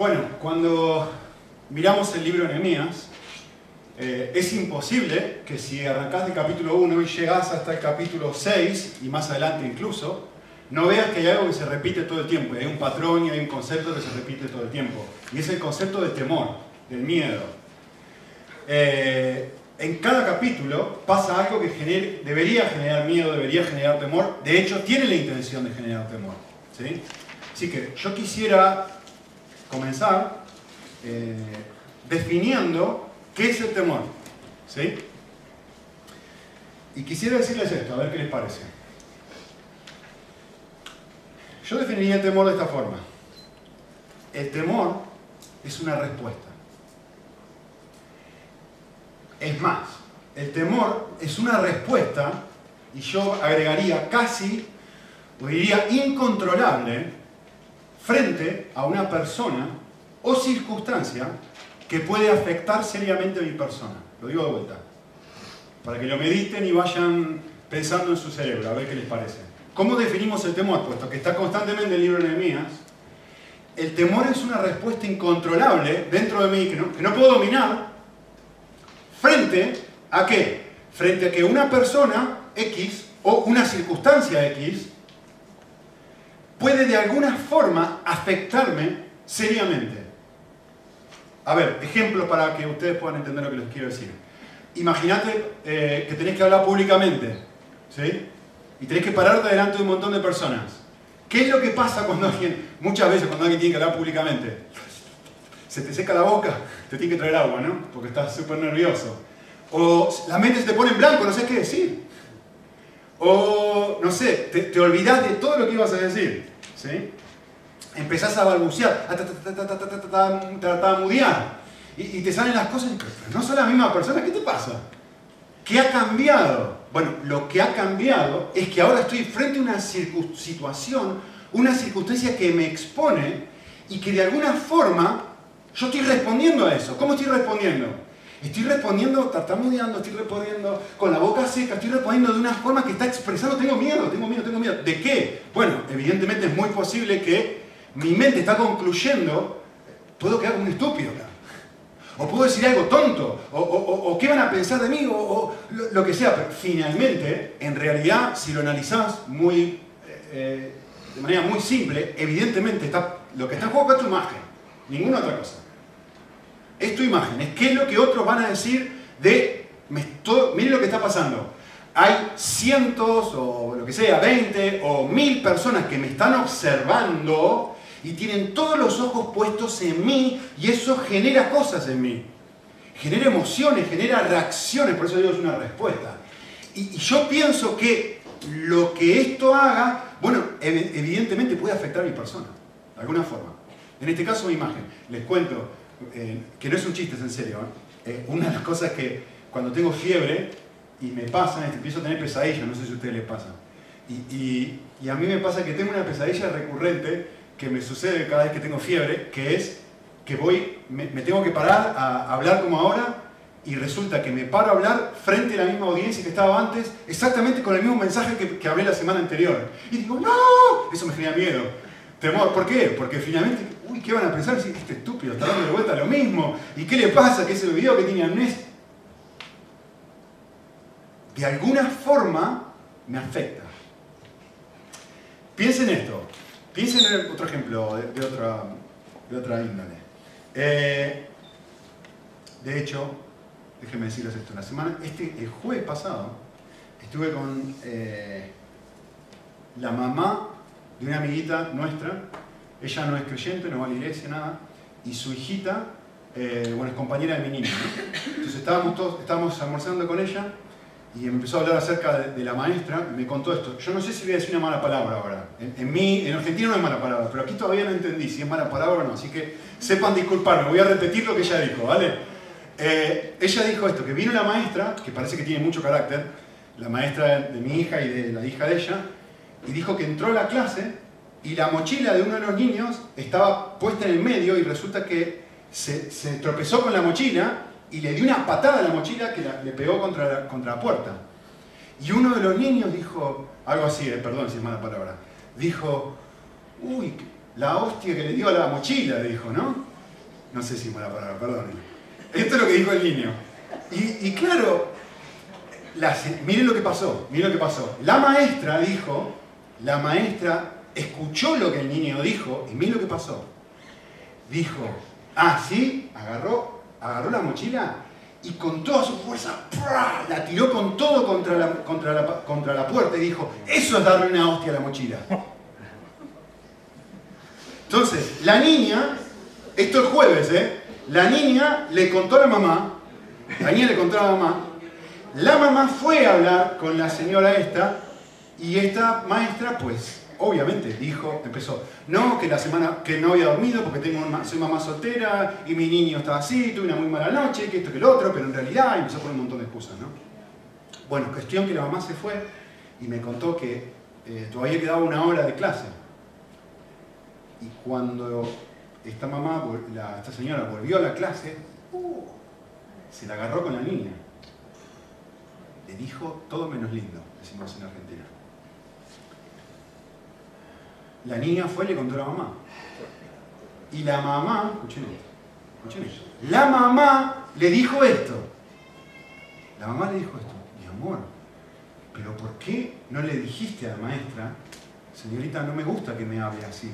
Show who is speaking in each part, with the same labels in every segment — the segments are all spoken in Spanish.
Speaker 1: Bueno, cuando miramos el libro de Nehemías, eh, es imposible que si arrancás del capítulo 1 y llegás hasta el capítulo 6, y más adelante incluso, no veas que hay algo que se repite todo el tiempo, hay un patrón y hay un concepto que se repite todo el tiempo. Y es el concepto del temor, del miedo. Eh, en cada capítulo pasa algo que debería generar miedo, debería generar temor. De hecho, tiene la intención de generar temor. ¿sí? Así que yo quisiera comenzar eh, definiendo qué es el temor. ¿sí? Y quisiera decirles esto, a ver qué les parece. Yo definiría el temor de esta forma. El temor es una respuesta. Es más, el temor es una respuesta, y yo agregaría casi, o diría incontrolable, frente a una persona o circunstancia que puede afectar seriamente a mi persona. Lo digo de vuelta, para que lo mediten y vayan pensando en su cerebro, a ver qué les parece. ¿Cómo definimos el temor? Puesto que está constantemente en el libro de Nehemías, el temor es una respuesta incontrolable dentro de mí que no, que no puedo dominar, frente a qué? Frente a que una persona X o una circunstancia X puede de alguna forma afectarme seriamente. A ver, ejemplos para que ustedes puedan entender lo que les quiero decir. Imagínate eh, que tenés que hablar públicamente, ¿sí? Y tenés que pararte delante de un montón de personas. ¿Qué es lo que pasa cuando alguien, muchas veces cuando alguien tiene que hablar públicamente? Se te seca la boca, te tiene que traer agua, ¿no? Porque estás súper nervioso. O la mente se te pone en blanco, no sé qué decir. O, no sé, te, te olvidas de todo lo que ibas a decir. ¿sí? Empezás a balbucear, a tartamudear. Y, y te salen las cosas, no son la misma persona, ¿qué te pasa? ¿Qué ha cambiado? Bueno, lo que ha cambiado es que ahora estoy frente a una situación, una circunstancia que me expone y que de alguna forma yo estoy respondiendo a eso. ¿Cómo estoy respondiendo? Estoy respondiendo tartamudeando, estoy respondiendo con la boca seca, estoy respondiendo de una forma que está expresando, tengo miedo, tengo miedo, tengo miedo. ¿De qué? Bueno, evidentemente es muy posible que mi mente está concluyendo, puedo quedar como un estúpido acá. O puedo decir algo tonto, o, qué van a pensar de mí, o, lo, que sea. Pero finalmente, en realidad, si lo analizás muy, eh, de manera muy simple, evidentemente lo que está en juego es tu imagen, ninguna otra cosa es tu imagen, es qué es lo que otros van a decir de, miren lo que está pasando. Hay cientos o lo que sea, 20 o mil personas que me están observando y tienen todos los ojos puestos en mí y eso genera cosas en mí. Genera emociones, genera reacciones, por eso digo es una respuesta. Y, yo pienso que lo que esto haga, bueno, evidentemente puede afectar a mi persona, de alguna forma. En este caso mi imagen. Les cuento, eh, que no es un chiste, es en serio. ¿eh? Eh, una de las cosas que cuando tengo fiebre y me pasa, empiezo a tener pesadillas, no sé si a ustedes les pasa. Y, a mí me pasa que tengo una pesadilla recurrente que me sucede cada vez que tengo fiebre, que es que voy, me, tengo que parar a hablar como ahora y resulta que me paro a hablar frente a la misma audiencia que estaba antes, exactamente con el mismo mensaje que, que hablé la semana anterior. Y digo, no, eso me genera miedo, temor. ¿Por qué? Porque finalmente uy, ¿qué van a pensar? Si este estúpido está dando de vuelta lo mismo. ¿Y qué le pasa? Que ese video que tiene amnesia. De alguna forma me afecta. Piensen en esto. Piensen en otro ejemplo de, otra, de otra índole. Eh, de hecho, déjenme decirles esto. La semana, este, el jueves pasado, estuve con eh, la mamá de una amiguita nuestra ella no es creyente, no va a la iglesia, nada. Y su hijita, eh, bueno, es compañera de mi niño. Entonces estábamos, todos, estábamos almorzando con ella y empezó a hablar acerca de, la maestra. Me contó esto. Yo no sé si voy a decir una mala palabra ahora. En, mí, en Argentina no es mala palabra, pero aquí todavía no entendí si es mala palabra o no. Así que sepan disculparme, voy a repetir lo que ella dijo, ¿vale? Eh, ella dijo esto, que vino la maestra, que parece que tiene mucho carácter, la maestra de mi hija y de la hija de ella, y dijo que entró a la clase y la mochila de uno de los niños estaba puesta en el medio y resulta que se, tropezó con la mochila y le dio una patada a la mochila que le pegó contra la, contra la puerta. Y uno de los niños dijo, algo así, eh, perdón si es mala palabra, dijo, uy, la hostia que le dio a la mochila, dijo, ¿no? No sé si es mala palabra, perdón. Esto es lo que dijo el niño. Y, claro, miren lo que pasó, miren lo que pasó. La maestra dijo, la maestra escuchó lo que el niño dijo y miren lo que pasó. Dijo, ah, sí, agarró, agarró la mochila y con toda su fuerza la tiró con todo contra la, contra, la, contra la puerta y dijo, eso es darle una hostia a la mochila. Entonces, la niña, esto es jueves, ¿eh? La niña le contó a la mamá, la niña le contó a la mamá, la mamá fue a hablar con la señora esta y esta maestra, pues, obviamente, dijo, empezó, no, que la semana que no había dormido porque tengo soy mamá soltera y mi niño estaba así, tuve una muy mala noche, que esto, que lo otro, pero en realidad empezó a poner un montón de excusas, ¿no? Bueno, cuestión que la mamá se fue y me contó que eh, todavía quedaba una hora de clase. Y cuando esta mamá, esta señora volvió a la clase, uh, se la agarró con la niña. Le dijo todo menos lindo, decimos en Argentina. La niña fue y le contó a la mamá. Y la mamá, escuchen esto, escuchen esto. La mamá le dijo esto. La mamá le dijo esto, mi amor, pero ¿por qué no le dijiste a la maestra, señorita, no me gusta que me hable así?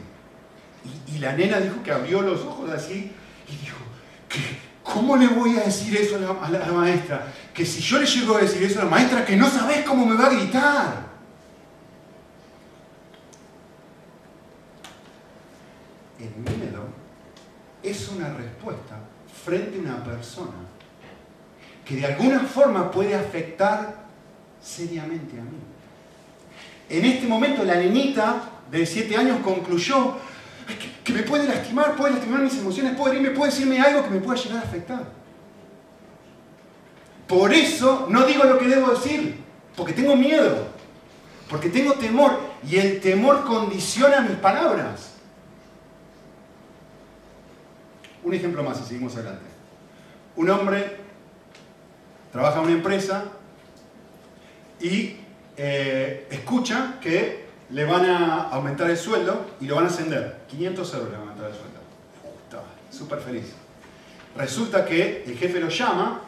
Speaker 1: Y, la nena dijo que abrió los ojos así y dijo, ¿cómo le voy a decir eso a la, maestra? Que si yo le llego a decir eso a la maestra, que no sabes cómo me va a gritar. El miedo es una respuesta frente a una persona que de alguna forma puede afectar seriamente a mí. En este momento la nenita de 7 años concluyó, que, me puede lastimar, puede lastimar mis emociones, puede herirme, puede decirme algo que me pueda llegar a afectar. Por eso no digo lo que debo decir, porque tengo miedo, porque tengo temor y el temor condiciona mis palabras. Un ejemplo más y seguimos adelante. Un hombre trabaja en una empresa y eh, escucha que le van a aumentar el sueldo y lo van a ascender. 500 euros le van a aumentar el sueldo. Está súper feliz. Resulta que el jefe lo llama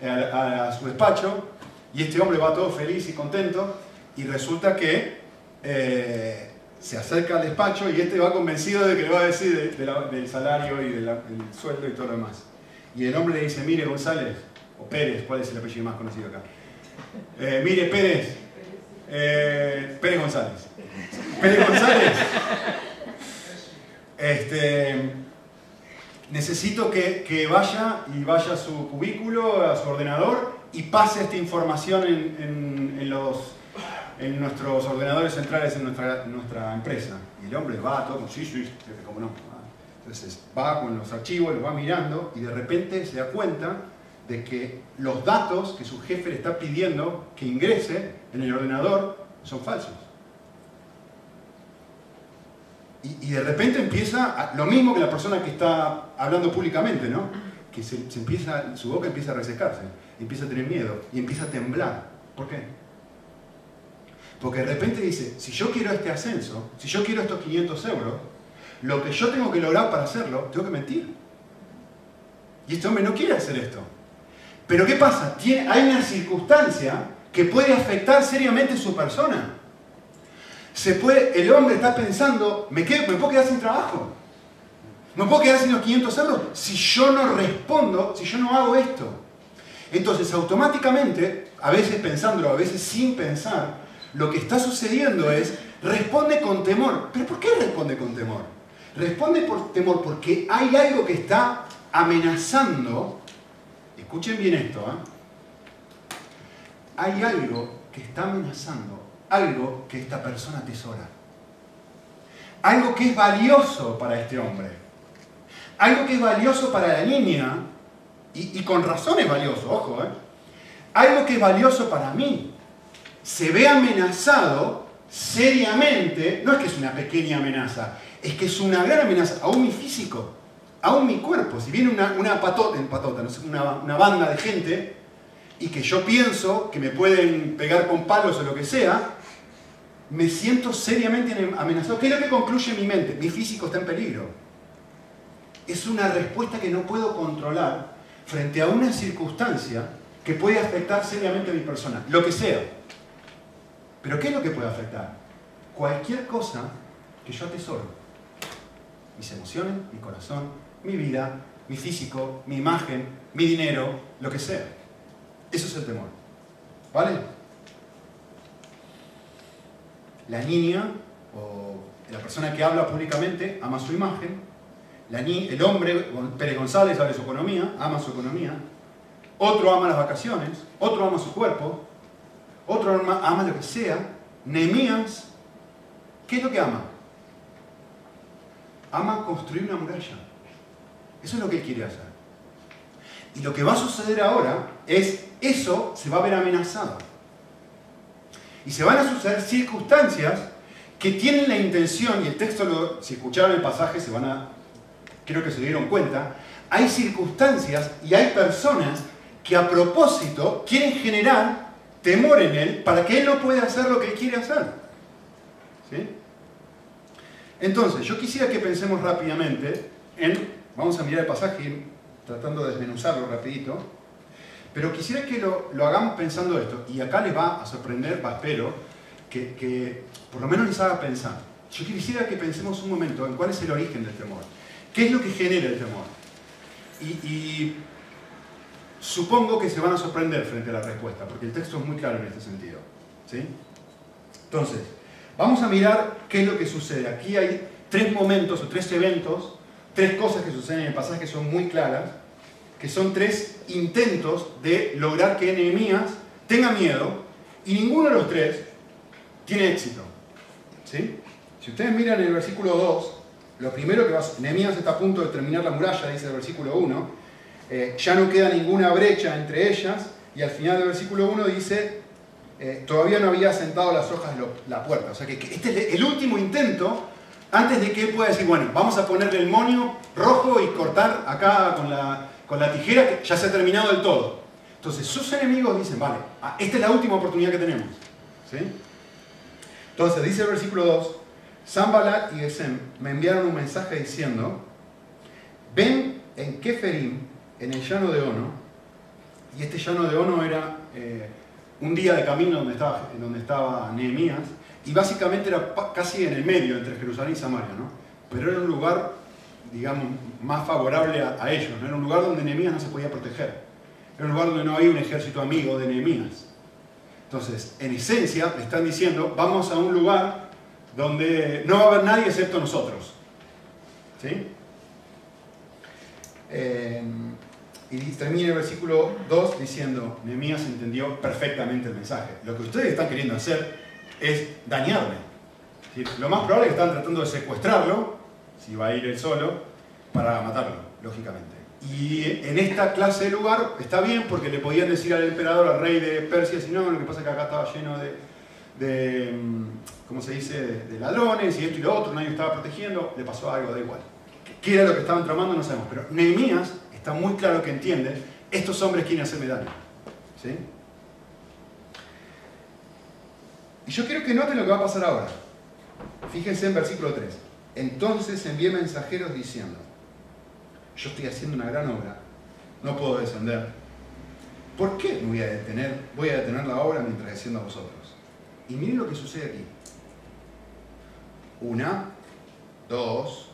Speaker 1: a, su despacho y este hombre va todo feliz y contento y resulta que eh, se acerca al despacho y este va convencido de que le va a decir del salario y del sueldo y todo lo demás. Y el hombre le dice, mire González, o Pérez, ¿cuál es el apellido más conocido acá? Eh, mire Pérez, eh, Pérez González. Pérez González. Este, necesito que, vaya y vaya a su cubículo, a su ordenador y pase esta información en, los, en nuestros ordenadores centrales en nuestra, nuestra empresa. Y el hombre va todo, sí, sí, como no. Entonces va con los archivos, los va mirando y de repente se da cuenta de que los datos que su jefe le está pidiendo que ingrese en el ordenador son falsos. Y, de repente empieza lo mismo que la persona que está hablando públicamente, ¿no? Que se, empieza, su boca empieza a resecarse, empieza a tener miedo y empieza a temblar. ¿Por qué? Porque de repente dice, si yo quiero este ascenso, si yo quiero estos 500 euros, lo que yo tengo que lograr para hacerlo, tengo que mentir. Y este hombre no quiere hacer esto. Pero ¿qué pasa? Hay una circunstancia que puede afectar seriamente su persona. Se puede, el hombre está pensando, ¿me, ¿me puedo quedar sin trabajo? ¿Me puedo quedar sin los 500 euros? Si yo no respondo, si yo no hago esto. Entonces, automáticamente, a veces pensándolo, a veces sin pensar, lo que está sucediendo es, responde con temor. ¿Pero por qué responde con temor? Responde por temor porque hay algo que está amenazando Escuchen bien esto, ¿eh? Hay algo que está amenazando, algo que esta persona atesora. Algo que es valioso para este hombre. Algo que es valioso para la niña, y, con razón es valioso, ojo, ¿eh? Algo que es valioso para mí. Se ve amenazado seriamente, no es que es una pequeña amenaza, es que es una gran amenaza, aún mi físico aún mi cuerpo, si viene una, patota, patota una, banda de gente y que yo pienso que me pueden pegar con palos o lo que sea, me siento seriamente amenazado. ¿Qué es lo que concluye mi mente? Mi físico está en peligro. es una respuesta que no puedo controlar frente a una circunstancia que puede afectar seriamente a mi persona, lo que sea. Pero ¿qué es lo que puede afectar? Cualquier cosa que yo atesoro. Mis emociones, mi corazón, mi vida, mi físico, mi imagen, mi dinero, lo que sea. Eso es el temor. ¿Vale? La niña o la persona que habla públicamente ama su imagen. el hombre, Pérez González, habla su economía, ama su economía. Otro ama las vacaciones. Otro ama su cuerpo. Otro ama, ama lo que sea. Nehemías, ¿qué es lo que ama? Ama construir una muralla. Eso es lo que él quiere hacer. Y lo que va a suceder ahora es, eso se va a ver amenazado. Y se van a suceder circunstancias que tienen la intención, y el texto, lo, si escucharon el pasaje, se van a, creo que se dieron cuenta, hay circunstancias y hay personas que a propósito quieren generar temor en él para que él no pueda hacer lo que quiere hacer. ¿Sí? Entonces, yo quisiera que pensemos rápidamente en, vamos a mirar el pasaje tratando de desmenuzarlo rapidito, pero quisiera que lo, hagamos pensando esto, y acá les va a sorprender, va, espero, que, por lo menos les haga pensar. Yo quisiera que pensemos un momento en cuál es el origen del temor. ¿Qué es lo que genera el temor? Y, supongo que se van a sorprender frente a la respuesta, porque el texto es muy claro en este sentido. ¿sí? Entonces, vamos a mirar qué es lo que sucede. Aquí hay tres momentos o tres eventos, tres cosas que suceden en el pasaje que son muy claras, que son tres intentos de lograr que Nehemías tenga miedo y ninguno de los tres tiene éxito. ¿Sí? Si ustedes miran el versículo 2, lo primero que va Nehemías está a punto de terminar la muralla, dice el versículo 1, eh, ya no queda ninguna brecha entre ellas, y al final del versículo 1 dice, eh, todavía no había sentado las hojas la puerta. O sea que, este es el último intento antes de que él pueda decir, bueno, vamos a ponerle el monio rojo y cortar acá con la, con la tijera, que ya se ha terminado del todo. Entonces sus enemigos dicen, vale, ah, esta es la última oportunidad que tenemos. ¿Sí? Entonces dice el versículo 2, Sambalat y Gesem me enviaron un mensaje diciendo, ven en Keferim, en el llano de Ono, y este llano de Ono era eh, un día de camino donde estaba, donde estaba Nehemías, y básicamente era casi en el medio entre Jerusalén y Samaria, ¿no? Pero era un lugar, digamos, más favorable a, ellos, ¿no? Era un lugar donde Nehemías no se podía proteger. Era un lugar donde no había un ejército amigo de Nehemías. Entonces, en esencia, le están diciendo, vamos a un lugar donde no va a haber nadie excepto nosotros. ¿Sí? Eh, y termina el versículo 2 diciendo, Nehemías entendió perfectamente el mensaje. Lo que ustedes están queriendo hacer es dañarme. Lo más probable es que están tratando de secuestrarlo, si va a ir él solo, para matarlo, lógicamente. Y en esta clase de lugar está bien porque le podían decir al emperador, al rey de Persia, si no, lo que pasa es que acá estaba lleno de, mm, ¿cómo se dice?, de, ladrones y esto y lo otro, nadie estaba protegiendo, le pasó algo, da igual. ¿Qué era lo que estaban tramando? No sabemos, pero Nehemías está muy claro que entiende, estos hombres quieren hacerme daño. ¿Sí? Y yo quiero que noten lo que va a pasar ahora. Fíjense en versículo 3. Entonces envié mensajeros diciendo, yo estoy haciendo una gran obra, no puedo descender. ¿Por qué me voy a detener? Voy a detener la obra mientras desciendo a vosotros. Y miren lo que sucede aquí. Una, dos,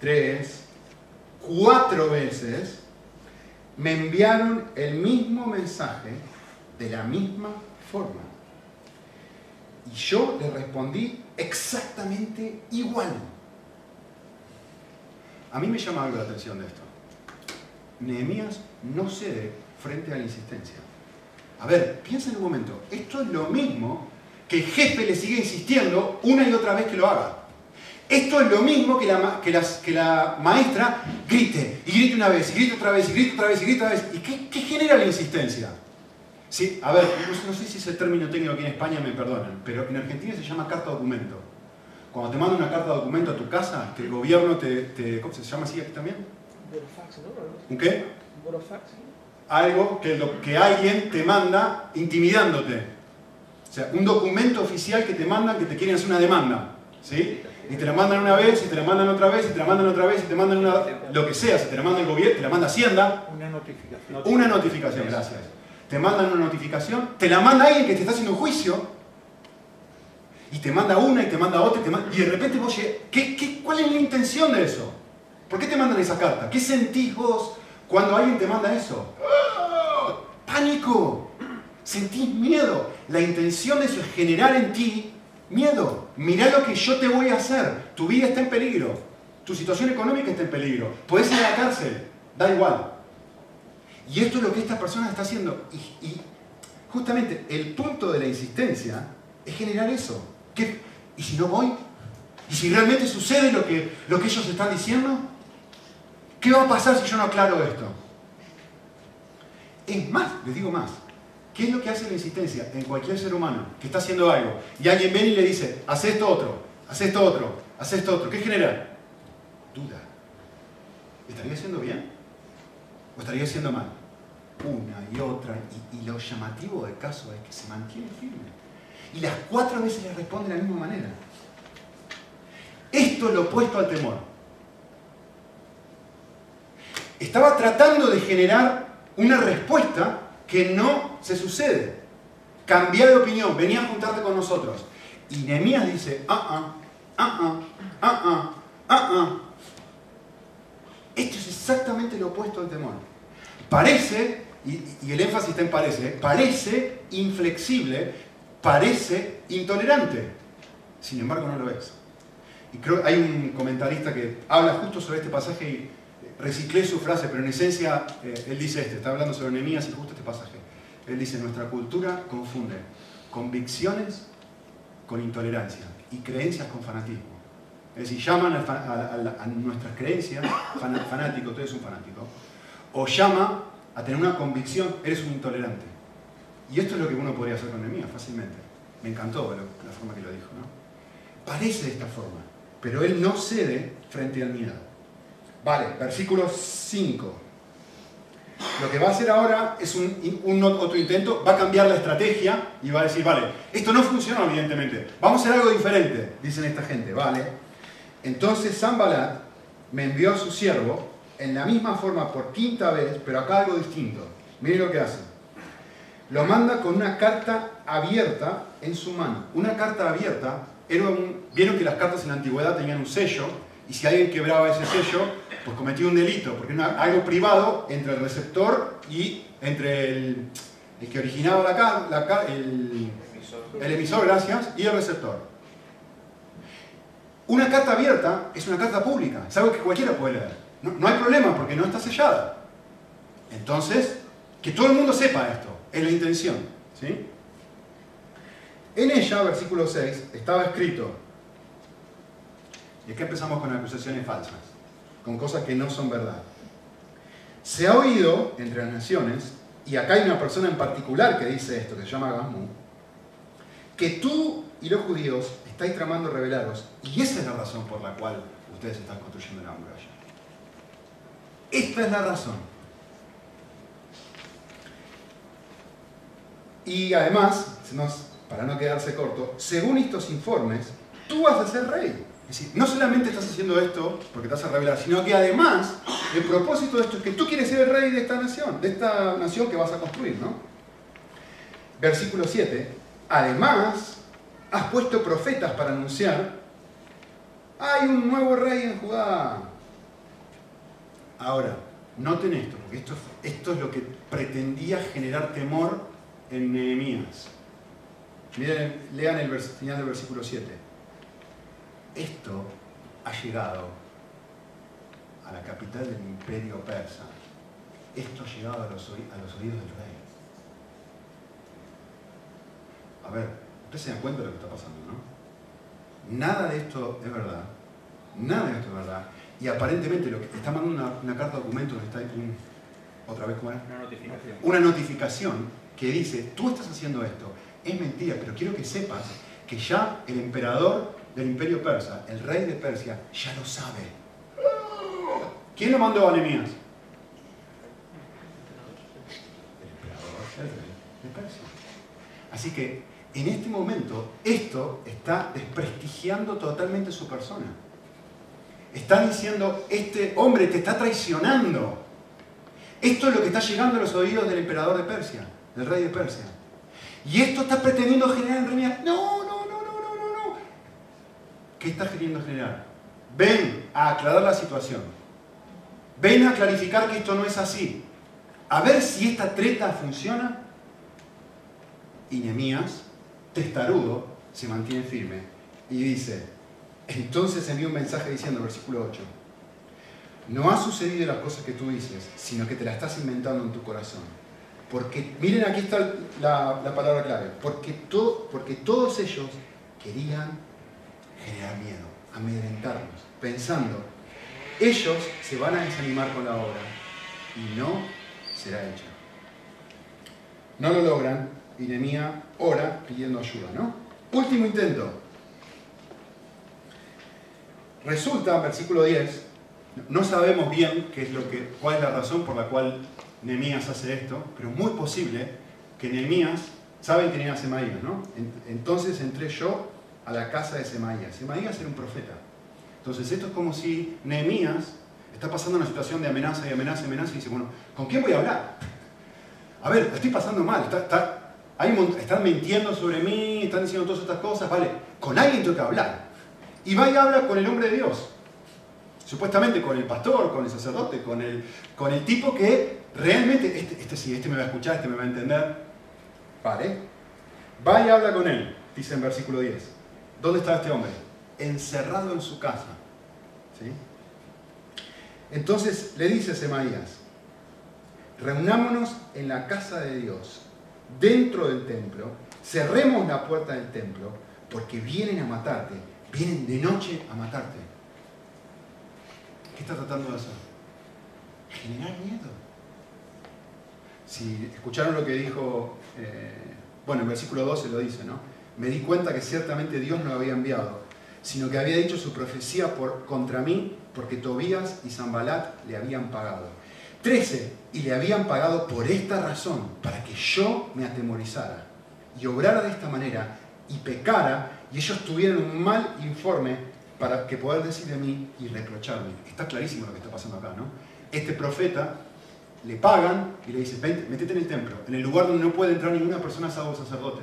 Speaker 1: tres, cuatro veces me enviaron el mismo mensaje de la misma forma. Y yo le respondí exactamente igual. A mí me llama algo la atención de esto. Nehemías no cede frente a la insistencia. A ver, piensa en un momento. Esto es lo mismo que el jefe le sigue insistiendo una y otra vez que lo haga. Esto es lo mismo que la, que que la maestra grite, y grite una vez, y grite otra vez, y grite otra vez, y grite otra vez. ¿Y qué, qué genera la insistencia? Sí, a ver, no, sé si ese término técnico aquí en España me perdonan, pero en Argentina se llama carta documento. Cuando te manda una carta documento a tu casa, que el gobierno te, ¿cómo se llama así aquí también? ¿Un qué? Algo que, lo, que alguien te manda intimidándote. O sea, un documento oficial que te mandan que te quieren hacer una demanda. ¿sí? Y te la mandan una vez, y te la mandan otra vez, y te la mandan otra vez, y te mandan una, lo que sea, si te la manda el gobierno, te la manda Hacienda.
Speaker 2: Una notificación.
Speaker 1: Una notificación, gracias. Te mandan una notificación, te la manda alguien que te está haciendo un juicio, y te manda una, y te manda otra, y, te manda- y de repente vos ¿qué, qué, cuál es la intención de eso? ¿Por qué te mandan esa carta? ¿Qué sentís vos cuando alguien te manda eso? ¡Pánico! Sentís miedo. La intención de eso es generar en ti miedo. Mirá lo que yo te voy a hacer. Tu vida está en peligro. Tu situación económica está en peligro. Puedes ir a la cárcel. Da igual. Y esto es lo que esta persona está haciendo. Y, justamente el punto de la insistencia es generar eso. ¿Y si no voy? ¿Y si realmente sucede lo que, lo que ellos están diciendo? ¿Qué va a pasar si yo no aclaro esto? Es más, les digo más. ¿Qué es lo que hace la insistencia en cualquier ser humano que está haciendo algo y alguien viene y le dice, haz esto otro, haz esto otro, haz esto otro? ¿Qué genera? Duda. ¿Estaría haciendo bien? ¿O estaría haciendo mal? Una y otra. Y, y lo llamativo del caso es que se mantiene firme. Y las cuatro veces le responde de la misma manera. Esto es lo opuesto al temor. Estaba tratando de generar una respuesta que no se sucede. Cambiar de opinión, venía a juntarte con nosotros. Y Nehemías dice, ah, ah, ah, ah, ah, ah, ah, ah. Esto es exactamente lo opuesto del temor. Parece, y, y el énfasis está en parece, ¿eh? parece inflexible, parece intolerante. Sin embargo, no lo es. Y creo que hay un comentarista que habla justo sobre este pasaje y reciclé su frase, pero en esencia eh, él dice este, está hablando sobre Nehemías y justo este pasaje. Él dice, nuestra cultura confunde convicciones con intolerancia y creencias con fanatismo. Es decir, llaman a, a- a- nuestras creencias fan- fanático, tú eres un fanático, o llama a tener una convicción, eres un intolerante. Y esto es lo que uno podría hacer con Nehemías fácilmente. Me encantó lo- la forma que lo dijo. ¿no? Parece de esta forma, pero él no cede frente al miedo. Vale, versículo 5. Lo que va a hacer ahora es un, un otro intento, va a cambiar la estrategia y va a decir, vale, esto no funcionó evidentemente, vamos a hacer algo diferente, dicen esta gente, vale. Entonces Zambalat me envió a su siervo en la misma forma por quinta vez, pero acá algo distinto. Miren lo que hace. Lo manda con una carta abierta en su mano. Una carta abierta. Vieron que las cartas en la antigüedad tenían un sello y si alguien quebraba ese sello, pues cometía un delito, porque era algo privado entre el receptor y entre el, el que originaba la, la el, el emisor, gracias, y el receptor. Una carta abierta es una carta pública, es algo que cualquiera puede leer. No, no hay problema porque no está sellada. Entonces, que todo el mundo sepa esto, es la intención. ¿sí? En ella, versículo 6, estaba escrito, y acá empezamos con acusaciones falsas, con cosas que no son verdad. Se ha oído entre las naciones, y acá hay una persona en particular que dice esto, que se llama Gazmú, que tú y los judíos estáis tramando rebelaros, y esa es la razón por la cual ustedes están construyendo la muralla. Esta es la razón. Y además, para no quedarse corto, según estos informes, tú vas a ser rey. Es decir, no solamente estás haciendo esto porque te vas a revelar, sino que además el propósito de esto es que tú quieres ser el rey de esta nación, de esta nación que vas a construir, ¿no? Versículo 7. Además, has puesto profetas para anunciar, hay un nuevo rey en Judá. Ahora, noten esto, porque esto, es lo que pretendía generar temor en Nehemías. Miren, lean el final del versículo 7. Esto ha llegado a la capital del imperio persa. Esto ha llegado a los, a los oídos del rey. A ver, ustedes se dan cuenta de lo que está pasando, ¿no? Nada de esto es verdad. Nada de esto es verdad. Y aparentemente lo que está mandando una, una carta de documento donde está un, otra vez cómo era
Speaker 2: Una notificación.
Speaker 1: una notificación que dice, tú estás haciendo esto, es mentira, pero quiero que sepas que ya el emperador del imperio persa, el rey de Persia, ya lo sabe. ¿Quién lo mandó a Nehemías? El emperador, de Persia. Así que en este momento esto está desprestigiando totalmente su persona. Está diciendo, este hombre te está traicionando. Esto es lo que está llegando a los oídos del emperador de Persia, del rey de Persia. Y esto está pretendiendo generar en realidad. No. ¿Qué está queriendo generar? Ven a aclarar la situación. Ven a clarificar que esto no es así. A ver si esta treta funciona. Y Nehemías, testarudo, se mantiene firme y dice, entonces envía un mensaje diciendo, versículo 8, no ha sucedido las cosas que tú dices, sino que te la estás inventando en tu corazón. Porque, miren, aquí está la, palabra clave, porque, todo, porque todos ellos querían generar miedo, amedrentarnos, pensando, ellos se van a desanimar con la obra y no será hecha. No lo logran y Nehemías ora pidiendo ayuda, ¿no? Último intento. Resulta, versículo 10, no sabemos bien qué es lo que, cuál es la razón por la cual Nehemías hace esto, pero muy posible que Nehemías, saben quién era Semaías, ¿no? Entonces entré yo a la casa de Semaías. Semaías era un profeta. Entonces esto es como si Nehemías está pasando una situación de amenaza y amenaza y amenaza y dice, bueno, ¿con quién voy a hablar? A ver, estoy pasando mal, están mintiendo sobre mí, están diciendo todas estas cosas, vale, con alguien tengo que hablar. Y va y habla con el hombre de Dios. Supuestamente con el pastor, con el sacerdote, con el, con el tipo que realmente, este, este sí, este me va a escuchar, este me va a entender. Vale. Va y habla con él, dice en versículo 10. ¿Dónde está este hombre? Encerrado en su casa. ¿Sí? Entonces le dice Semaías, reunámonos en la casa de Dios, dentro del templo, cerremos la puerta del templo, porque vienen a matarte, vienen de noche a matarte. ¿Qué está tratando de hacer? Generar miedo. Si escucharon lo que dijo, eh, bueno, en versículo 12 lo dice, ¿no? Me di cuenta que ciertamente Dios no lo había enviado, sino que había dicho su profecía contra mí, porque Tobías y Zambalat le habían pagado. 13. Y le habían pagado por esta razón, para que yo me atemorizara y obrara de esta manera y pecara y ellos tuvieran un mal informe para que poder decir de mí y reprocharme. Está clarísimo lo que está pasando acá, ¿no? Este profeta le pagan y le dice, métete en el templo, en el lugar donde no puede entrar ninguna persona salvo sacerdote.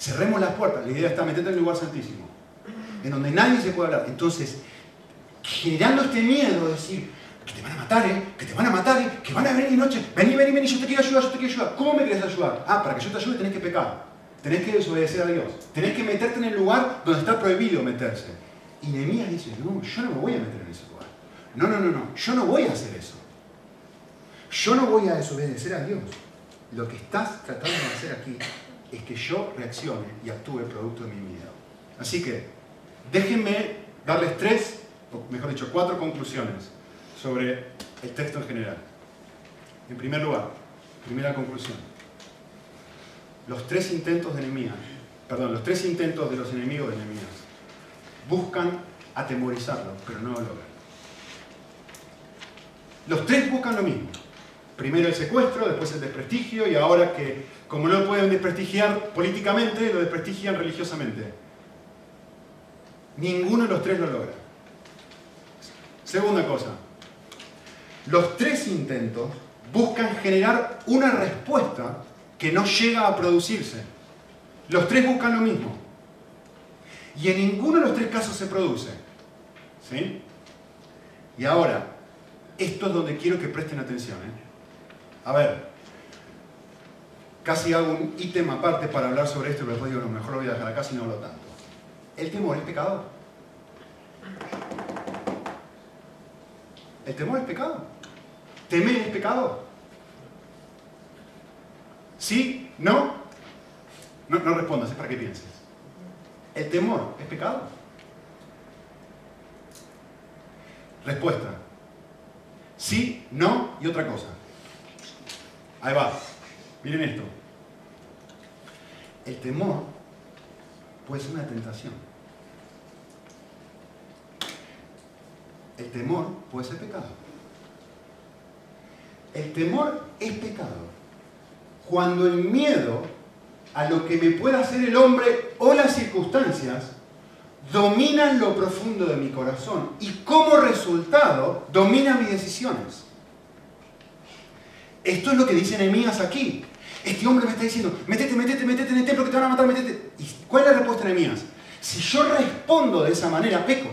Speaker 1: Cerremos las puertas, la idea está meterte en el lugar santísimo, en donde nadie se puede hablar. Entonces, generando este miedo de decir, que te van a matar, ¿eh? que te van a matar, ¿eh? que van a venir de noche, vení, vení, vení, yo te quiero ayudar, yo te quiero ayudar. ¿Cómo me quieres ayudar? Ah, para que yo te ayude tenés que pecar, tenés que desobedecer a Dios, tenés que meterte en el lugar donde está prohibido meterse. Y Nehemías dice, no, yo no me voy a meter en ese lugar. No, no, no, no, yo no voy a hacer eso. Yo no voy a desobedecer a Dios. Lo que estás tratando de hacer aquí es que yo reaccione y actúe producto de mi miedo. Así que déjenme darles tres, o mejor dicho, cuatro conclusiones sobre el texto en general. En primer lugar, primera conclusión. Los tres intentos de Nehemías, perdón, los tres intentos de los enemigos de Nehemías buscan atemorizarlo, pero no lo logran. Los tres buscan lo mismo. Primero el secuestro, después el desprestigio y ahora que como no lo pueden desprestigiar políticamente, lo desprestigian religiosamente. Ninguno de los tres lo logra. Segunda cosa, los tres intentos buscan generar una respuesta que no llega a producirse. Los tres buscan lo mismo. Y en ninguno de los tres casos se produce. ¿Sí? Y ahora, esto es donde quiero que presten atención. ¿eh? A ver, casi hago un ítem aparte para hablar sobre esto, pero después digo, no, mejor lo voy a dejar acá si no hablo tanto. ¿El temor es pecado? ¿El temor es pecado? ¿Temer es pecado? ¿Sí? ¿No? No, no respondas, es para que pienses. ¿El temor es pecado? Respuesta. Sí, no y otra cosa. Ahí va. Miren esto. El temor puede ser una tentación. El temor puede ser pecado. El temor es pecado. Cuando el miedo a lo que me pueda hacer el hombre o las circunstancias, dominan lo profundo de mi corazón y como resultado dominan mis decisiones. Esto es lo que dice Nehemías aquí. Este hombre me está diciendo, métete, métete, métete en el templo que te van a matar, métete. ¿Y cuál es la respuesta de Nehemías? Si yo respondo de esa manera, peco.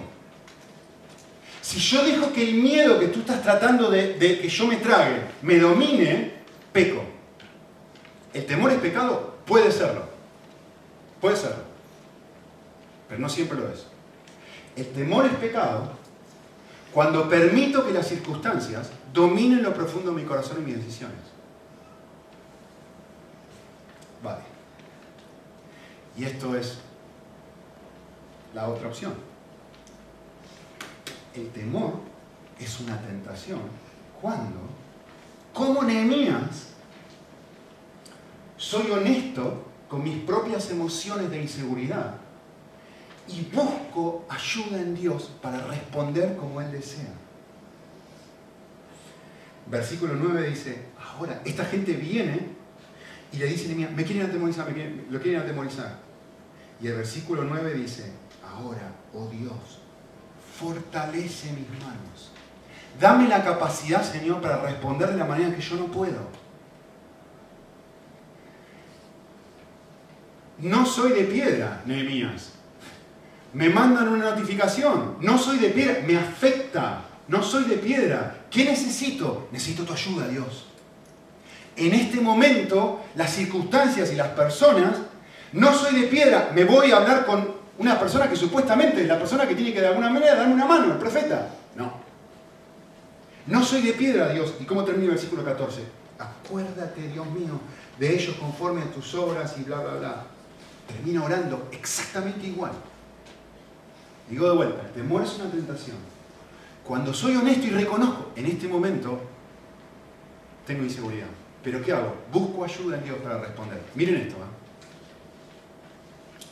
Speaker 1: Si yo dejo que el miedo que tú estás tratando de, de que yo me trague me domine, peco. ¿El temor es pecado? Puede serlo. Puede serlo. Pero no siempre lo es. El temor es pecado cuando permito que las circunstancias dominen lo profundo mi corazón y mis decisiones. Vale. Y esto es la otra opción. El temor es una tentación cuando, como Nehemías, soy honesto con mis propias emociones de inseguridad y busco ayuda en Dios para responder como Él desea. Versículo 9 dice, ahora, esta gente viene y le dice me quieren atemorizar, me lo quieren atemorizar. Y el versículo 9 dice, ahora, oh Dios, fortalece mis manos. Dame la capacidad, Señor, para responder de la manera que yo no puedo. No soy de piedra, Nehemías. Me mandan una notificación. No soy de piedra. Me afecta. No soy de piedra. ¿Qué necesito? Necesito tu ayuda, Dios. En este momento, las circunstancias y las personas, no soy de piedra. Me voy a hablar con una persona que supuestamente es la persona que tiene que de alguna manera darme una mano, el profeta. No. No soy de piedra, Dios. ¿Y cómo termina el versículo 14? Acuérdate, Dios mío, de ellos conforme a tus obras y bla, bla, bla. Termina orando exactamente igual. Digo de vuelta, el temor es una tentación. Cuando soy honesto y reconozco, en este momento tengo inseguridad. Pero ¿qué hago? Busco ayuda en Dios para responder. Miren esto. ¿eh?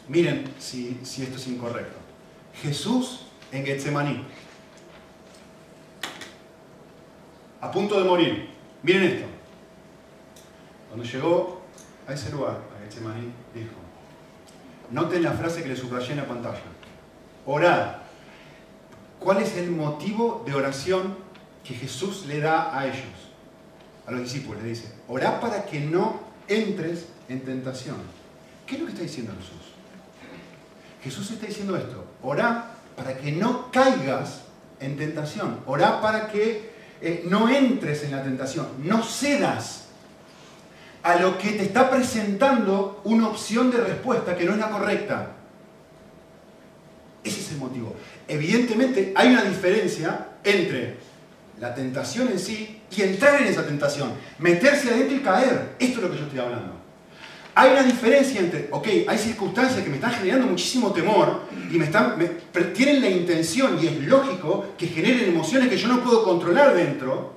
Speaker 1: Miren si, si esto es incorrecto. Jesús en Getsemaní. A punto de morir. Miren esto. Cuando llegó a ese lugar, a Getsemaní, dijo, noten la frase que le subrayé en la pantalla. Orad. ¿Cuál es el motivo de oración que Jesús le da a ellos? A los discípulos le dice, orad para que no entres en tentación. ¿Qué es lo que está diciendo Jesús? Jesús está diciendo esto, orá para que no caigas en tentación, orá para que eh, no entres en la tentación, no cedas a lo que te está presentando una opción de respuesta que no es la correcta. Ese es el motivo. Evidentemente hay una diferencia entre la tentación en sí y entrar en esa tentación, meterse adentro y caer. Esto es lo que yo estoy hablando. Hay una diferencia entre, ok, hay circunstancias que me están generando muchísimo temor y me están, tienen la intención, y es lógico, que generen emociones que yo no puedo controlar dentro,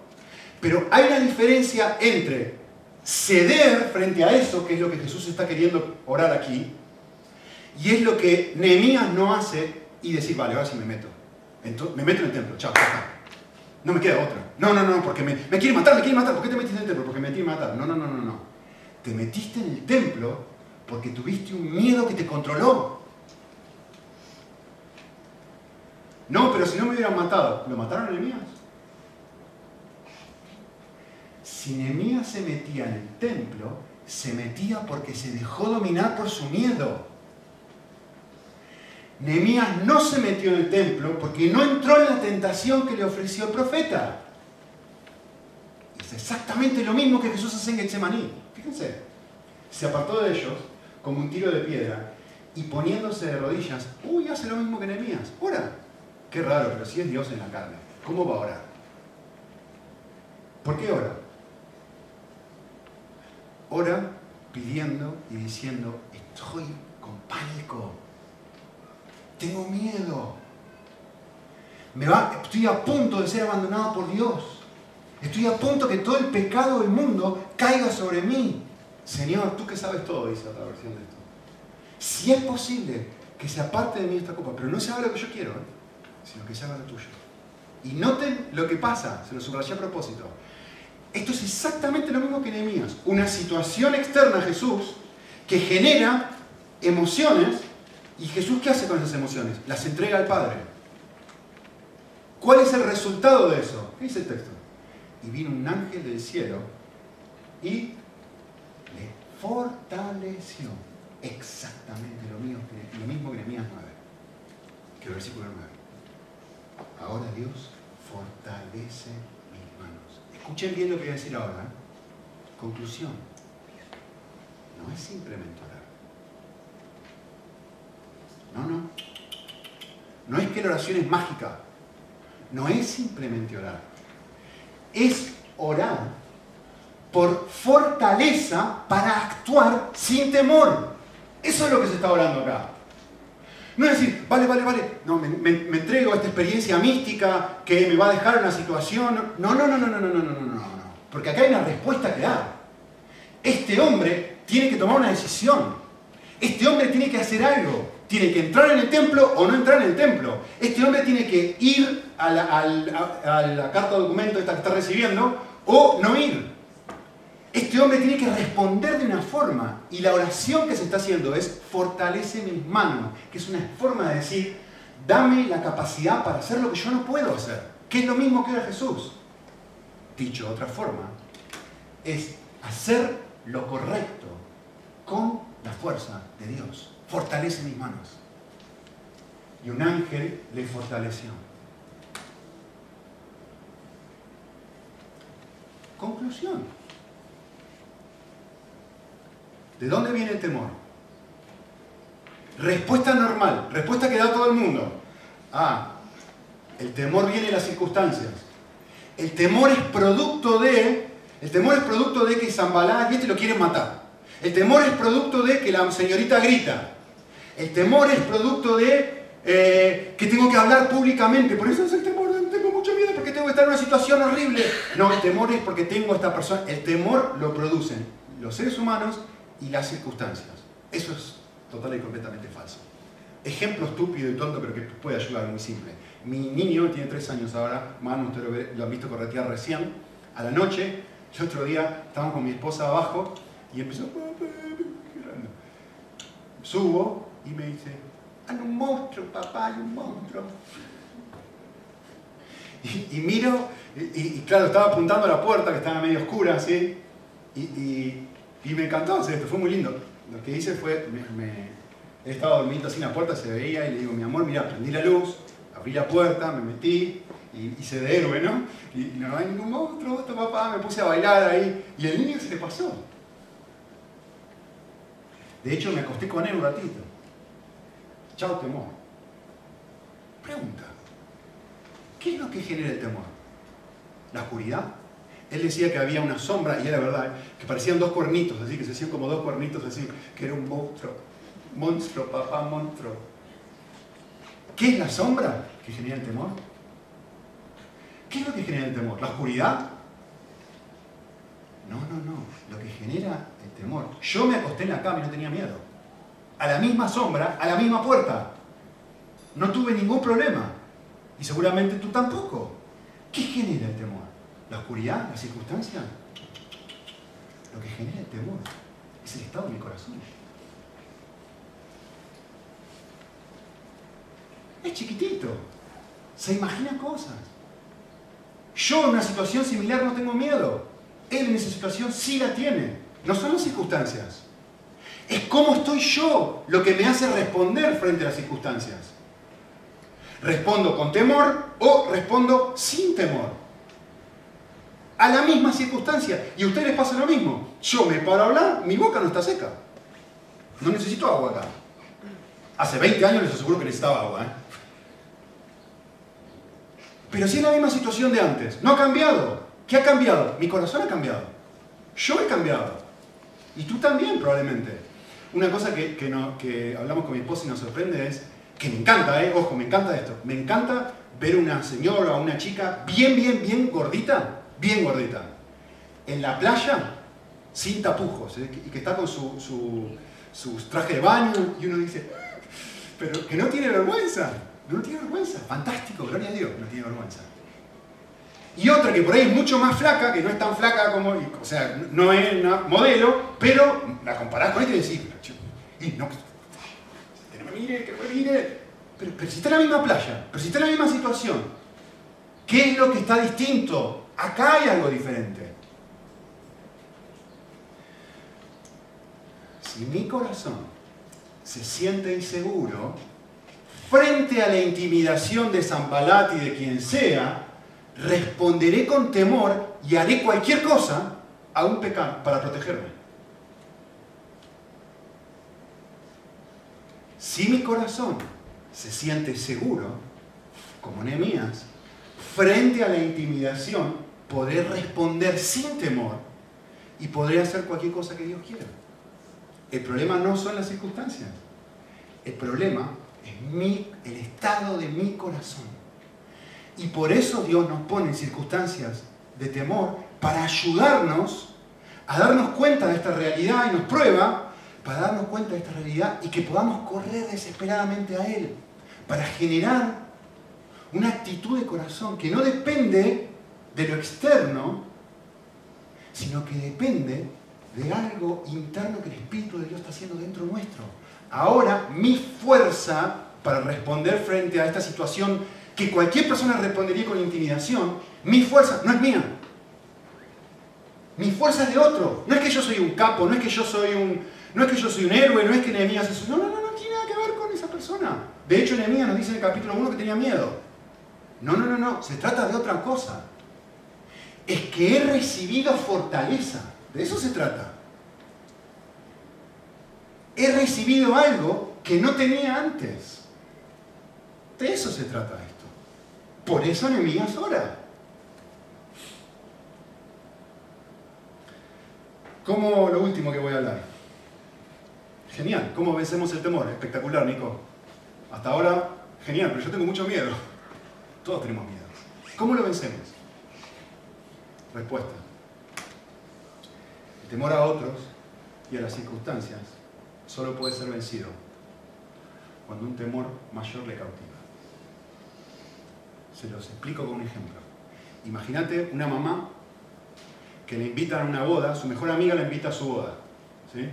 Speaker 1: pero hay una diferencia entre ceder frente a eso, que es lo que Jesús está queriendo orar aquí, y es lo que Nehemías no hace y decir, vale, ahora sí me meto. Entonces, me meto en el templo, chao, No me queda otra. No, no, no, porque me, me quiere matar, me quiere matar. ¿Por qué te metiste en el templo? Porque me quiere matar. No, no, no, no, no te metiste en el templo porque tuviste un miedo que te controló. No, pero si no me hubieran matado, ¿lo mataron Nehemías? Si Nehemías se metía en el templo, se metía porque se dejó dominar por su miedo. Nehemías no se metió en el templo porque no entró en la tentación que le ofreció el profeta. Es exactamente lo mismo que Jesús hace en Getsemaní. Fíjense, se apartó de ellos como un tiro de piedra y poniéndose de rodillas, uy, hace lo mismo que Nehemías, ora. Qué raro, pero si es Dios en la carne, ¿cómo va a orar? ¿Por qué ora? Ora pidiendo y diciendo, estoy con pánico, tengo miedo, estoy a punto de ser abandonado por Dios. Estoy a punto que todo el pecado del mundo caiga sobre mí. Señor, tú que sabes todo, dice otra versión de esto. Si es posible que se aparte de mí esta copa, pero no se haga lo que yo quiero, sino que se haga lo tuyo. Y noten lo que pasa, se lo subrayé a propósito. Esto es exactamente lo mismo que Nehemías. Una situación externa a Jesús que genera emociones y Jesús ¿qué hace con esas emociones? Las entrega al Padre. ¿Cuál es el resultado de eso? ¿Qué dice el texto? Y vino un ángel del cielo y le fortaleció exactamente lo, mismo que, lo mismo que Nehemías 9, que el versículo 9. Ahora Dios fortalece mis manos. Escuchen bien lo que voy a decir ahora. Conclusión. No es simplemente orar. No, no. No es que la oración es mágica. No es simplemente orar. Es orar por fortaleza para actuar sin temor. Eso es lo que se está orando acá. No es decir, vale, vale, vale, no, me, entrego a esta experiencia mística que me va a dejar una situación. No, no, no, no, no, no, no, no, no, no. Porque acá hay una respuesta que dar. Este hombre tiene que tomar una decisión. Este hombre tiene que hacer algo. Tiene que entrar en el templo o no entrar en el templo. Este hombre tiene que ir a la, carta de documento que está recibiendo o no ir. Este hombre tiene que responder de una forma y la oración que se está haciendo es fortalece mis manos, que es una forma de decir, dame la capacidad para hacer lo que yo no puedo hacer, que es lo mismo que era Jesús. Dicho de otra forma, es hacer lo correcto con la fuerza de Dios. Fortalece mis manos. Y un ángel le fortaleció. Conclusión. ¿De dónde viene el temor? Respuesta normal, respuesta que da todo el mundo. Ah, el temor viene de las circunstancias. El temor es producto de, el temor es producto de que Zambalá y este lo quieren matar. El temor es producto de que la señorita grita. El temor es producto de eh, que tengo que hablar públicamente. Por eso es el temor, tengo mucho miedo porque tengo que estar en una situación horrible. No, el temor es porque tengo esta persona. El temor lo producen los seres humanos y las circunstancias. Eso es total y completamente falso. Ejemplo estúpido y tonto, pero que puede ayudar, muy simple. Mi niño tiene tres años ahora, Manu, ustedes lo han visto corretear recién, a la noche, el otro día estábamos con mi esposa abajo y empezó, subo y me dice, hay un monstruo, papá, hay un monstruo. Y, miro, y, claro, estaba apuntando a la puerta que estaba medio oscura, así, y, me encantó esto, fue muy lindo. Lo que hice fue, me, he estado durmiendo así en la puerta, se veía y le digo, mi amor, mira, prendí la luz, abrí la puerta, me metí y hice de héroe, ¿no? Y no hay ningún monstruo, esto papá, me puse a bailar ahí y el niño se le pasó. De hecho, me acosté con él un ratito. Chao, temor. Pregunta, ¿qué es lo que genera el temor? ¿La oscuridad? Él decía que había una sombra, y era verdad, que parecían dos cuernitos, así que se hacían como dos cuernitos, así, que era un monstruo. Monstruo, papá, monstruo. ¿Qué es la sombra que genera el temor? ¿Qué es lo que genera el temor? ¿La oscuridad? No, no, no. Lo que genera el temor. Yo me acosté en la cama y no tenía miedo. A la misma sombra, a la misma puerta. No tuve ningún problema. Y seguramente tú tampoco. ¿Qué genera el temor? la oscuridad, la circunstancia, lo que genera el temor es el estado de mi corazón. Es chiquitito, se imagina cosas. Yo en una situación similar no tengo miedo. Él en esa situación sí la tiene. No son las circunstancias. Es cómo estoy yo lo que me hace responder frente a las circunstancias. ¿Respondo con temor o respondo sin temor? a la misma circunstancia. Y a ustedes les pasa lo mismo. Yo me paro a hablar, mi boca no está seca. No necesito agua acá. Hace 20 años les aseguro que necesitaba agua. ¿eh? Pero si es la misma situación de antes, no ha cambiado. ¿Qué ha cambiado? Mi corazón ha cambiado. Yo he cambiado. Y tú también probablemente. Una cosa que, que hablamos con mi esposa y nos sorprende es que me encanta, ¿eh? ojo, me encanta esto. Me encanta ver una señora o una chica bien, bien, bien gordita bien gordita, en la playa, sin tapujos, ¿eh? y que está con su, su, traje de baño, y uno dice, pero que no tiene vergüenza, no tiene vergüenza, fantástico, gloria a Dios, no tiene vergüenza. Y otra que por ahí es mucho más flaca, que no es tan flaca como, o sea, no es una modelo, pero la comparás con esta y decís, y no, que no me mire, que no me mire, pero, si está en la misma playa, pero si está en la misma situación, ¿qué es lo que está distinto? Acá hay algo diferente. Si mi corazón se siente inseguro frente a la intimidación de Zambalat y de quien sea, responderé con temor y haré cualquier cosa a un pecado para protegerme. Si mi corazón se siente seguro, como Nehemías, frente a la intimidación, podré responder sin temor y podré hacer cualquier cosa que Dios quiera. El problema no son las circunstancias. El problema es mi, el estado de mi corazón. Y por eso Dios nos pone en circunstancias de temor para ayudarnos a darnos cuenta de esta realidad y nos prueba para darnos cuenta de esta realidad y que podamos correr desesperadamente a Él, para generar una actitud de corazón que no depende de lo externo, sino que depende de algo interno que el Espíritu de Dios está haciendo dentro nuestro. Ahora mi fuerza para responder frente a esta situación que cualquier persona respondería con intimidación, mi fuerza no es mía. Mi fuerza es de otro. No es que yo soy un capo, no es que yo soy un, no es que yo soy un héroe, no es que Nehemías es... No, no, no, no tiene nada que ver con esa persona. De hecho, Nehemías nos dice en el capítulo 1 que tenía miedo. No, no, no, no, se trata de otra cosa. Es que he recibido fortaleza. De eso se trata. He recibido algo que no tenía antes. De eso se trata esto. Por eso Nehemías ora. Como lo último que voy a hablar. Genial, ¿cómo vencemos el temor? Espectacular, Nico. Hasta ahora, genial, pero yo tengo mucho miedo. Todos tenemos miedo. ¿Cómo lo vencemos? Respuesta. El temor a otros y a las circunstancias solo puede ser vencido cuando un temor mayor le cautiva. Se los explico con un ejemplo. Imagínate una mamá que le invitan a una boda, su mejor amiga le invita a su boda. ¿sí?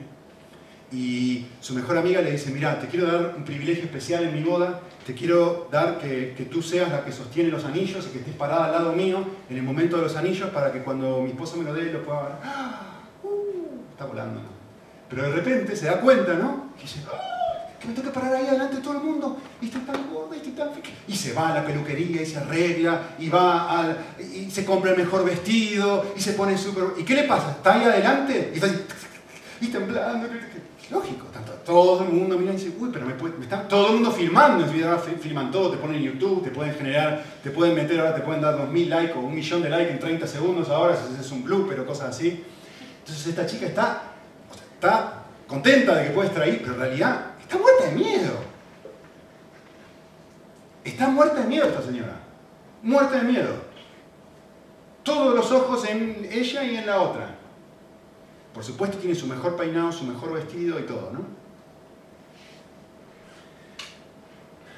Speaker 1: Y su mejor amiga le dice, mira, te quiero dar un privilegio especial en mi boda, te quiero dar que, que, tú seas la que sostiene los anillos y que estés parada al lado mío en el momento de los anillos para que cuando mi esposo me lo dé lo pueda ver. ¡Ah! Uh, está volando. Pero de repente se da cuenta, ¿no? Y dice, ¡Ah! Me tengo que parar ahí adelante de todo el mundo y está tan gorda y está tan... Y se va a la peluquería y se arregla y va al... y se compra el mejor vestido y se pone súper... ¿Y qué le pasa? Está ahí adelante y está así, y temblando. Lógico, tanto, todo el mundo mira y dice, uy, pero me, puede, todo el mundo filmando, filman todo, te ponen en YouTube, te pueden generar, te pueden meter, ahora te pueden dar 2000 likes o un millón de likes en 30 segundos, ahora si es un blooper o cosas así. Entonces esta chica está, está contenta de que puede estar ahí, pero en realidad está muerta de miedo. Está muerta de miedo esta señora, muerta de miedo. Todos los ojos en ella y en la otra. Por supuesto tiene su mejor peinado, su mejor vestido y todo, ¿no?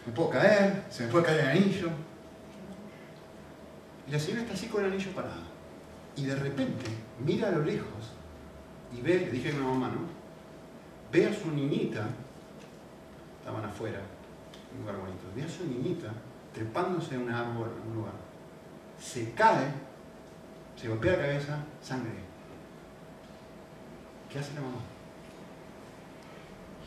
Speaker 1: Me puedo caer, se me puede caer el anillo. Y la señora está así con el anillo parado. Y de repente mira a lo lejos y ve, le dije a mi mamá, ¿no? Ve a su niñita, estaban afuera, un lugar bonito, ve a su niñita trepándose en un árbol, en un lugar. Se cae, se golpea la cabeza, sangre. ¿Qué hace la mamá?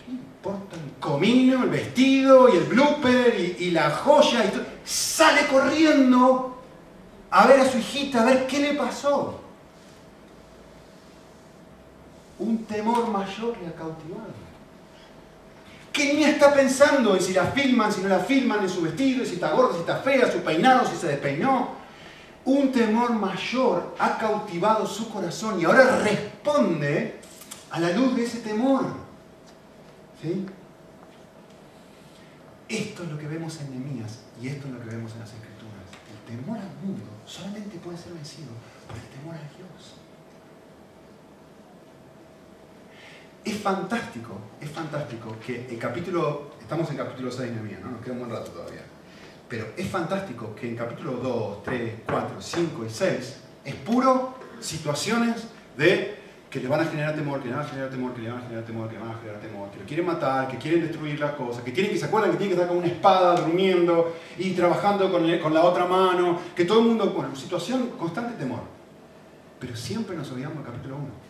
Speaker 1: ¿Qué importa el comino, el vestido y el blooper y, y la joya? Y todo? Sale corriendo a ver a su hijita, a ver qué le pasó. Un temor mayor le ha cautivado. ¿Qué niña está pensando en si la filman, si no la filman, en su vestido, si está gorda, si está fea, su peinado, si se despeinó? Un temor mayor ha cautivado su corazón y ahora responde a la luz de ese temor. ¿Sí? Esto es lo que vemos en Nehemías y esto es lo que vemos en las Escrituras. El temor al mundo solamente puede ser vencido por el temor a Dios. Es fantástico, es fantástico que el capítulo, estamos en capítulo 6 de Nehemías, ¿no? Nos queda un buen rato todavía. Pero es fantástico que en capítulo 2, 3, 4, 5 y 6 es puro situaciones de que le van a generar temor, que le van a generar temor, que le van a generar temor, que le van a generar temor, que lo quieren matar, que quieren destruir las cosas, que tienen que se acuerdan que tienen que estar con una espada durmiendo y trabajando con, con la otra mano, que todo el mundo, bueno, situación constante temor. Pero siempre nos olvidamos del capítulo 1.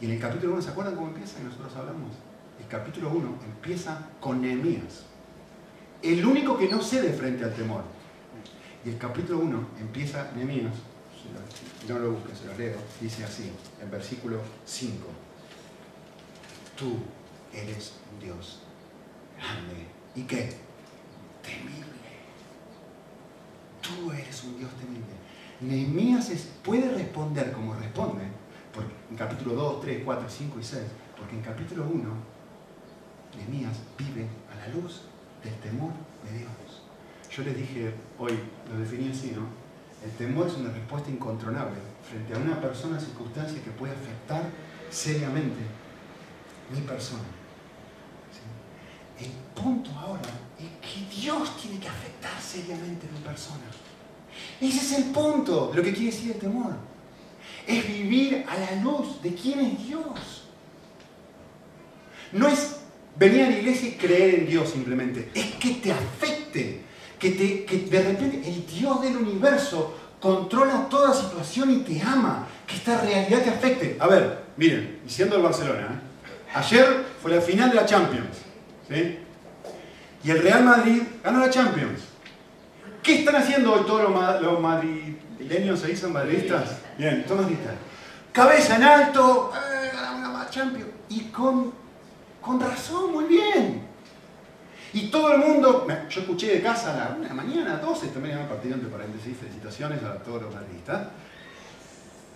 Speaker 1: Y en el capítulo 1, ¿se acuerdan cómo empieza? Y nosotros hablamos. El capítulo 1 empieza con Nehemías. El único que no cede frente al temor. Y el capítulo 1 empieza Nehemías no lo busques, se lo leo, dice así, en versículo 5. Tú eres un Dios grande. ¿Y qué? Temible. Tú eres un Dios temible. Nehemías puede responder como responde, porque en capítulo 2, 3, 4, 5 y 6, porque en capítulo 1, Nehemías vive a la luz del temor de Dios. Yo les dije hoy, lo definí así, ¿no? El temor es una respuesta incontrolable frente a una persona o circunstancia que puede afectar seriamente mi persona. El punto ahora es que Dios tiene que afectar seriamente mi persona. Ese es el punto de lo que quiere decir el temor. Es vivir a la luz de quién es Dios. No es venir a la iglesia y creer en Dios simplemente. Es que te afecte que, te, que de repente el Dios del universo controla toda situación y te ama, que esta realidad te afecte. A ver, miren, diciendo el Barcelona, ¿eh? ayer fue la final de la Champions, ¿sí? y el Real Madrid ganó la Champions. ¿Qué están haciendo hoy todos los, madrileños, se dicen madridistas? Bien, todos madridistas. Cabeza en alto, eh, ganamos la Champions. Y con, con razón, muy bien. Y todo el mundo, yo escuché de casa a la una de la mañana, 12, también un partido entre paréntesis, felicitaciones a todos los madridistas.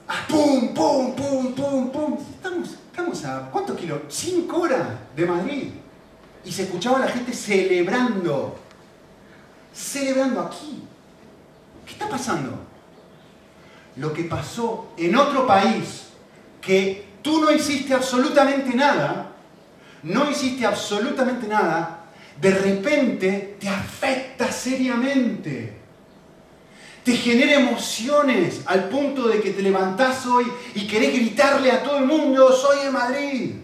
Speaker 1: Ah, ¡Pum, pum, pum, pum, pum! Estamos, estamos a, ¿cuántos kilos? Cinco horas de Madrid. Y se escuchaba a la gente celebrando. Celebrando aquí. ¿Qué está pasando? Lo que pasó en otro país, que tú no hiciste absolutamente nada, no hiciste absolutamente nada, de repente te afecta seriamente. Te genera emociones al punto de que te levantás hoy y querés gritarle a todo el mundo, soy de Madrid.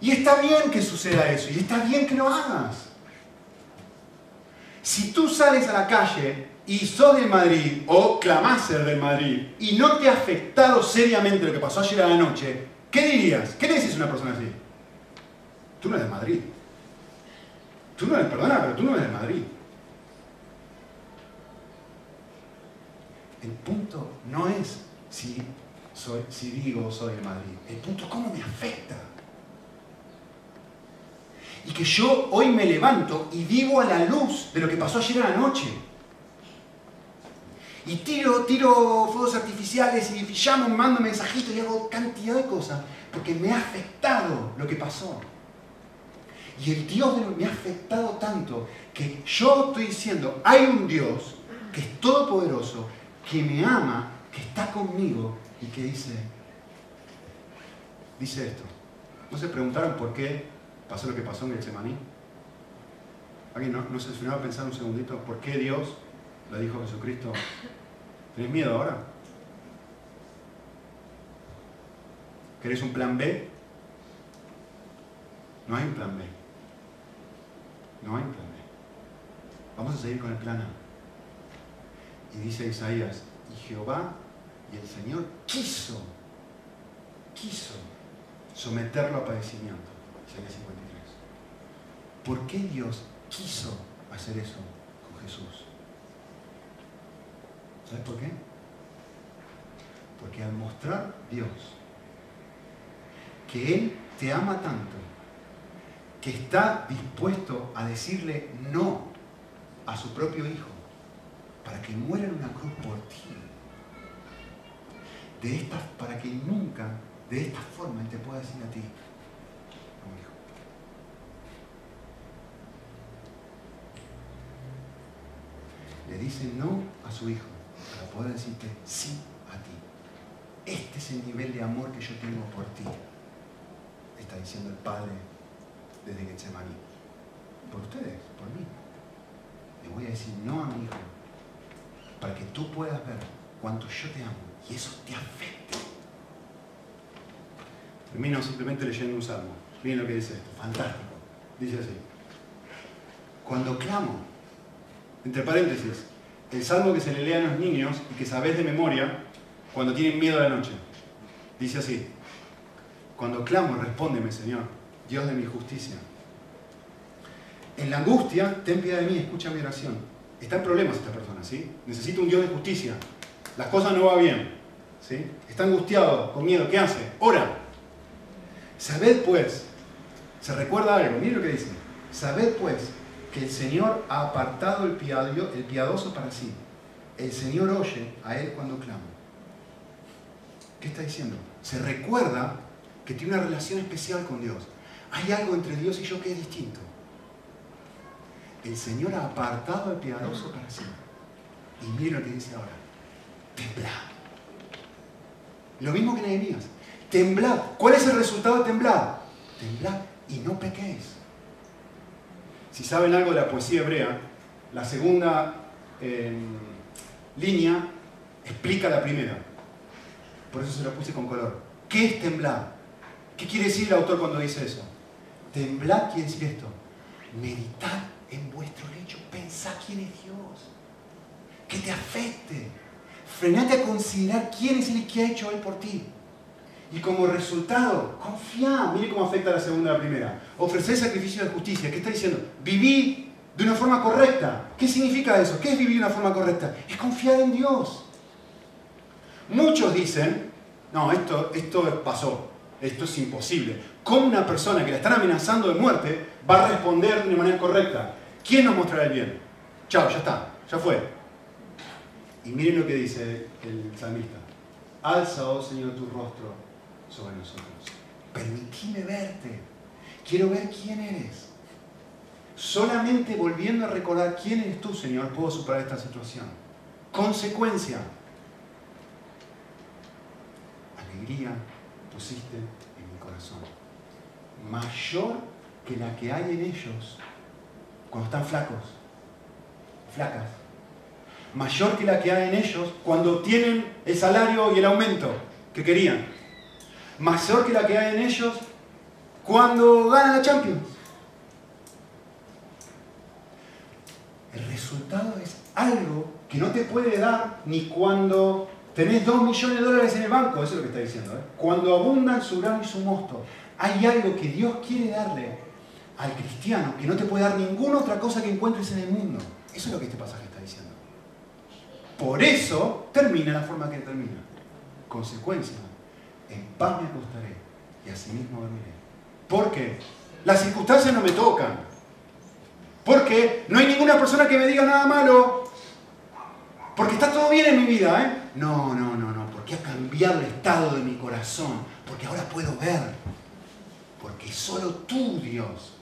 Speaker 1: Y está bien que suceda eso, y está bien que lo hagas. Si tú sales a la calle y sos de Madrid o clamás ser de Madrid y no te ha afectado seriamente lo que pasó ayer a la noche, ¿qué dirías? ¿Qué le dices a una persona así? Tú no eres de Madrid. Tú no eres, perdona, pero tú no eres de Madrid. El punto no es si, soy, si digo soy de Madrid. El punto es cómo me afecta. Y que yo hoy me levanto y vivo a la luz de lo que pasó ayer a la noche. Y tiro, tiro fuegos artificiales y llamo, mando mensajitos y hago cantidad de cosas. Porque me ha afectado lo que pasó. Y el Dios de me ha afectado tanto que yo estoy diciendo, hay un Dios que es todopoderoso, que me ama, que está conmigo y que dice, dice esto. ¿No se preguntaron por qué pasó lo que pasó en el Semaní? ¿Alguien no, no se a pensar un segundito por qué Dios le dijo Jesucristo, ¿tenés miedo ahora? ¿Querés un plan B? No hay un plan B. No hay plan B. Vamos a seguir con el plan A. Y dice Isaías, y Jehová y el Señor quiso, quiso someterlo a padecimiento. Isaías 53. ¿Por qué Dios quiso hacer eso con Jesús? ¿Sabes por qué? Porque al mostrar Dios que Él te ama tanto, que está dispuesto a decirle no a su propio hijo para que muera en una cruz por ti. De esta, para que nunca, de esta forma, Él te pueda decir a ti, no, hijo. Le dice no a su hijo poder decirte sí a ti. Este es el nivel de amor que yo tengo por ti. Está diciendo el Padre desde Getsemaní. por ustedes, por mí. Le voy a decir no a mi hijo, para que tú puedas ver cuánto yo te amo y eso te afecte. Termino simplemente leyendo un salmo. Miren lo que dice esto, fantástico. Dice así. Cuando clamo, entre paréntesis, el salmo que se le lee a los niños y que sabes de memoria cuando tienen miedo a la noche. Dice así, cuando clamo, respóndeme, Señor, Dios de mi justicia. En la angustia, ten piedad de mí, escucha mi oración. Está en problemas esta persona, ¿sí? Necesita un Dios de justicia. Las cosas no van bien, ¿sí? Está angustiado, con miedo, ¿qué hace? Ora. Sabed pues, se recuerda algo, mire lo que dice. Sabed pues que el Señor ha apartado el, piadoso para sí. El Señor oye a él cuando clama. ¿Qué está diciendo? Se recuerda que tiene una relación especial con Dios. Hay algo entre Dios y yo que es distinto. El Señor ha apartado al piadoso para sí. Y mira lo que dice ahora. Temblad. Lo mismo que Nehemías. Temblad. ¿Cuál es el resultado de temblar? Temblad y no pequéis. Si saben algo de la poesía hebrea, la segunda em, línea explica la primera. Por eso se la puse con color. ¿Qué es temblar? ¿Qué quiere decir el autor cuando dice eso? Temblar quiere decir esto. Meditar en vuestro lecho. Pensar quién es Dios. Que te afecte. Frenate a considerar quién es el que ha hecho Él por ti. Y como resultado, confía. Mire cómo afecta la segunda a la primera. Ofrecer sacrificio de justicia. ¿Qué está diciendo? Viví de una forma correcta. ¿Qué significa eso? ¿Qué es vivir de una forma correcta? Es confiar en Dios. Muchos dicen, no, esto, esto pasó, esto es imposible. ¿Cómo una persona que la están amenazando de muerte va a responder de una manera correcta? ¿Quién nos mostrará el bien? Chao, ya está, ya fue. Y miren lo que dice el salmista. Alza, oh Señor, tu rostro sobre nosotros. Permitime verte. Quiero ver quién eres. Solamente volviendo a recordar quién eres tú, Señor, puedo superar esta situación. Consecuencia. Alegría pusiste en mi corazón. Mayor que la que hay en ellos cuando están flacos, flacas. Mayor que la que hay en ellos cuando tienen el salario y el aumento que querían mayor que la que hay en ellos cuando ganan la Champions. El resultado es algo que no te puede dar ni cuando tenés 2 millones de dólares en el banco, eso es lo que está diciendo. ¿eh? Cuando abundan su grano y su mosto, hay algo que Dios quiere darle al cristiano que no te puede dar ninguna otra cosa que encuentres en el mundo. Eso es lo que este pasaje está diciendo. Por eso termina la forma que termina. Consecuencia en paz me acostaré y asimismo dormiré. ¿Por qué? Las circunstancias no me tocan. Porque no hay ninguna persona que me diga nada malo. Porque está todo bien en mi vida, ¿eh? No, no, no, no. Porque ha cambiado el estado de mi corazón. Porque ahora puedo ver. Porque solo tú, Dios,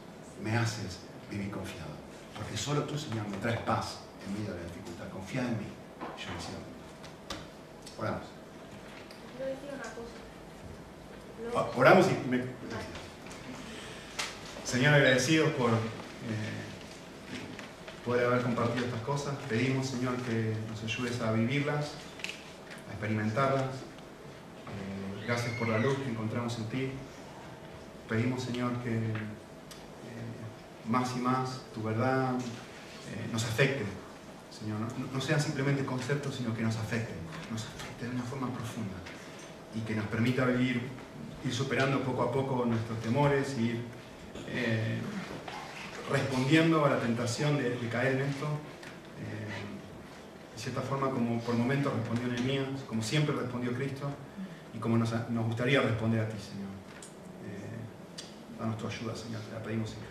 Speaker 1: me haces vivir confiado. Porque solo tú, Señor, me traes paz en medio de la dificultad. Confía en mí. Yo decido. Oramos. Oramos y me... Señor, agradecidos por eh, poder haber compartido estas cosas. Pedimos, Señor, que nos ayudes a vivirlas, a experimentarlas. Eh, gracias por la luz que encontramos en ti. Pedimos, Señor, que eh, más y más tu verdad nos afecte. Señor, no, sean simplemente conceptos, sino que nos afecten, nos afecten de una forma profunda y que nos permita vivir ir superando poco a poco nuestros temores, ir eh, respondiendo a la tentación de, caer en esto. Eh, de cierta forma, como por momentos respondió Nehemías, como siempre respondió Cristo, y como nos, gustaría responder a ti, Señor. Eh, danos tu ayuda, Señor, te la pedimos. Amén.